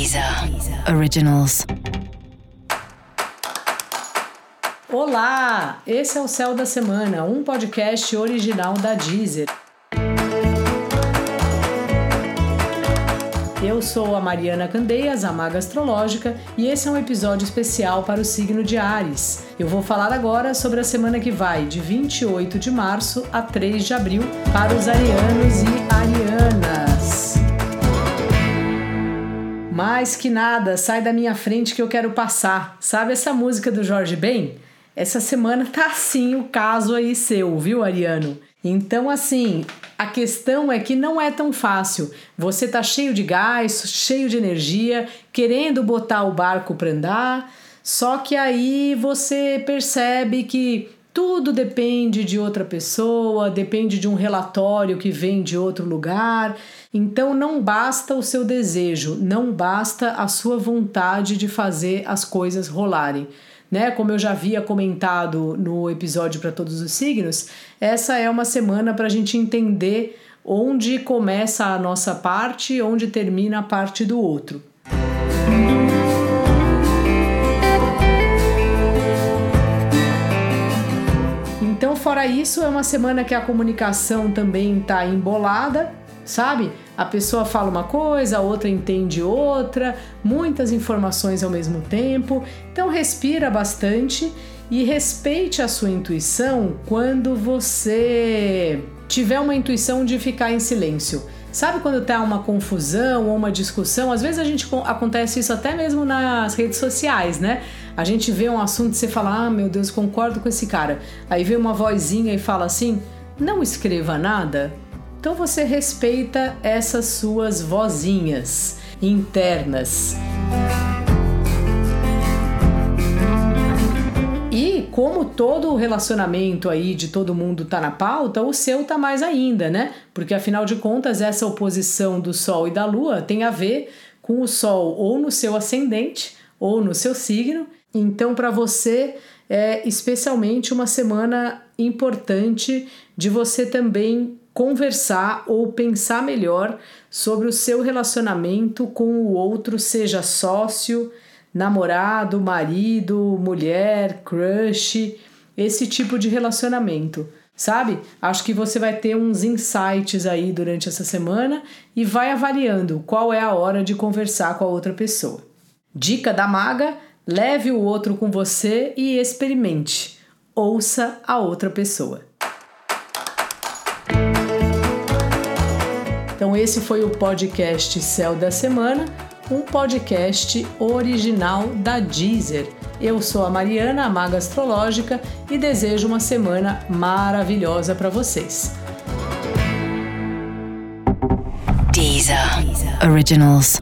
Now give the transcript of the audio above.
Deezer Originals. Olá, esse é o Céu da Semana, um podcast original da Deezer. Eu sou a Mariana Candeias, a Maga Astrológica, e esse é um episódio especial para o signo de Ares. Eu vou falar agora sobre a semana que vai, de 28 de março a 3 de abril, para os arianos e arianas. Mais que nada, sai da minha frente que eu quero passar. Sabe essa música do Jorge Ben? Essa semana tá assim o caso aí seu, viu, Ariano? Então, assim, a questão é que não é tão fácil. Você tá cheio de gás, cheio de energia, querendo botar o barco para andar, só que aí você percebe que tudo depende de outra pessoa, depende de um relatório que vem de outro lugar. Então não basta o seu desejo, não basta a sua vontade de fazer as coisas rolarem. Né? Como eu já havia comentado no episódio para todos os signos, essa é uma semana para a gente entender onde começa a nossa parte onde termina a parte do outro. Fora isso, é uma semana que a comunicação também está embolada, sabe? A pessoa fala uma coisa, a outra entende outra, muitas informações ao mesmo tempo. Então respira bastante e respeite a sua intuição quando você tiver uma intuição de ficar em silêncio. Sabe quando tá uma confusão ou uma discussão? Às vezes a gente acontece isso até mesmo nas redes sociais, né? A gente vê um assunto e você fala: "Ah, meu Deus, concordo com esse cara". Aí vem uma vozinha e fala assim: "Não escreva nada". Então você respeita essas suas vozinhas internas. E como todo relacionamento aí de todo mundo tá na pauta, o seu tá mais ainda, né? Porque afinal de contas, essa oposição do Sol e da Lua tem a ver com o Sol ou no seu ascendente ou no seu signo. Então, para você é especialmente uma semana importante de você também conversar ou pensar melhor sobre o seu relacionamento com o outro, seja sócio, namorado, marido, mulher, crush, esse tipo de relacionamento. Sabe? Acho que você vai ter uns insights aí durante essa semana e vai avaliando qual é a hora de conversar com a outra pessoa. Dica da maga: leve o outro com você e experimente. Ouça a outra pessoa. Então, esse foi o podcast Céu da Semana, um podcast original da Deezer. Eu sou a Mariana, a Maga Astrológica, e desejo uma semana maravilhosa para vocês. Deezer. Originals.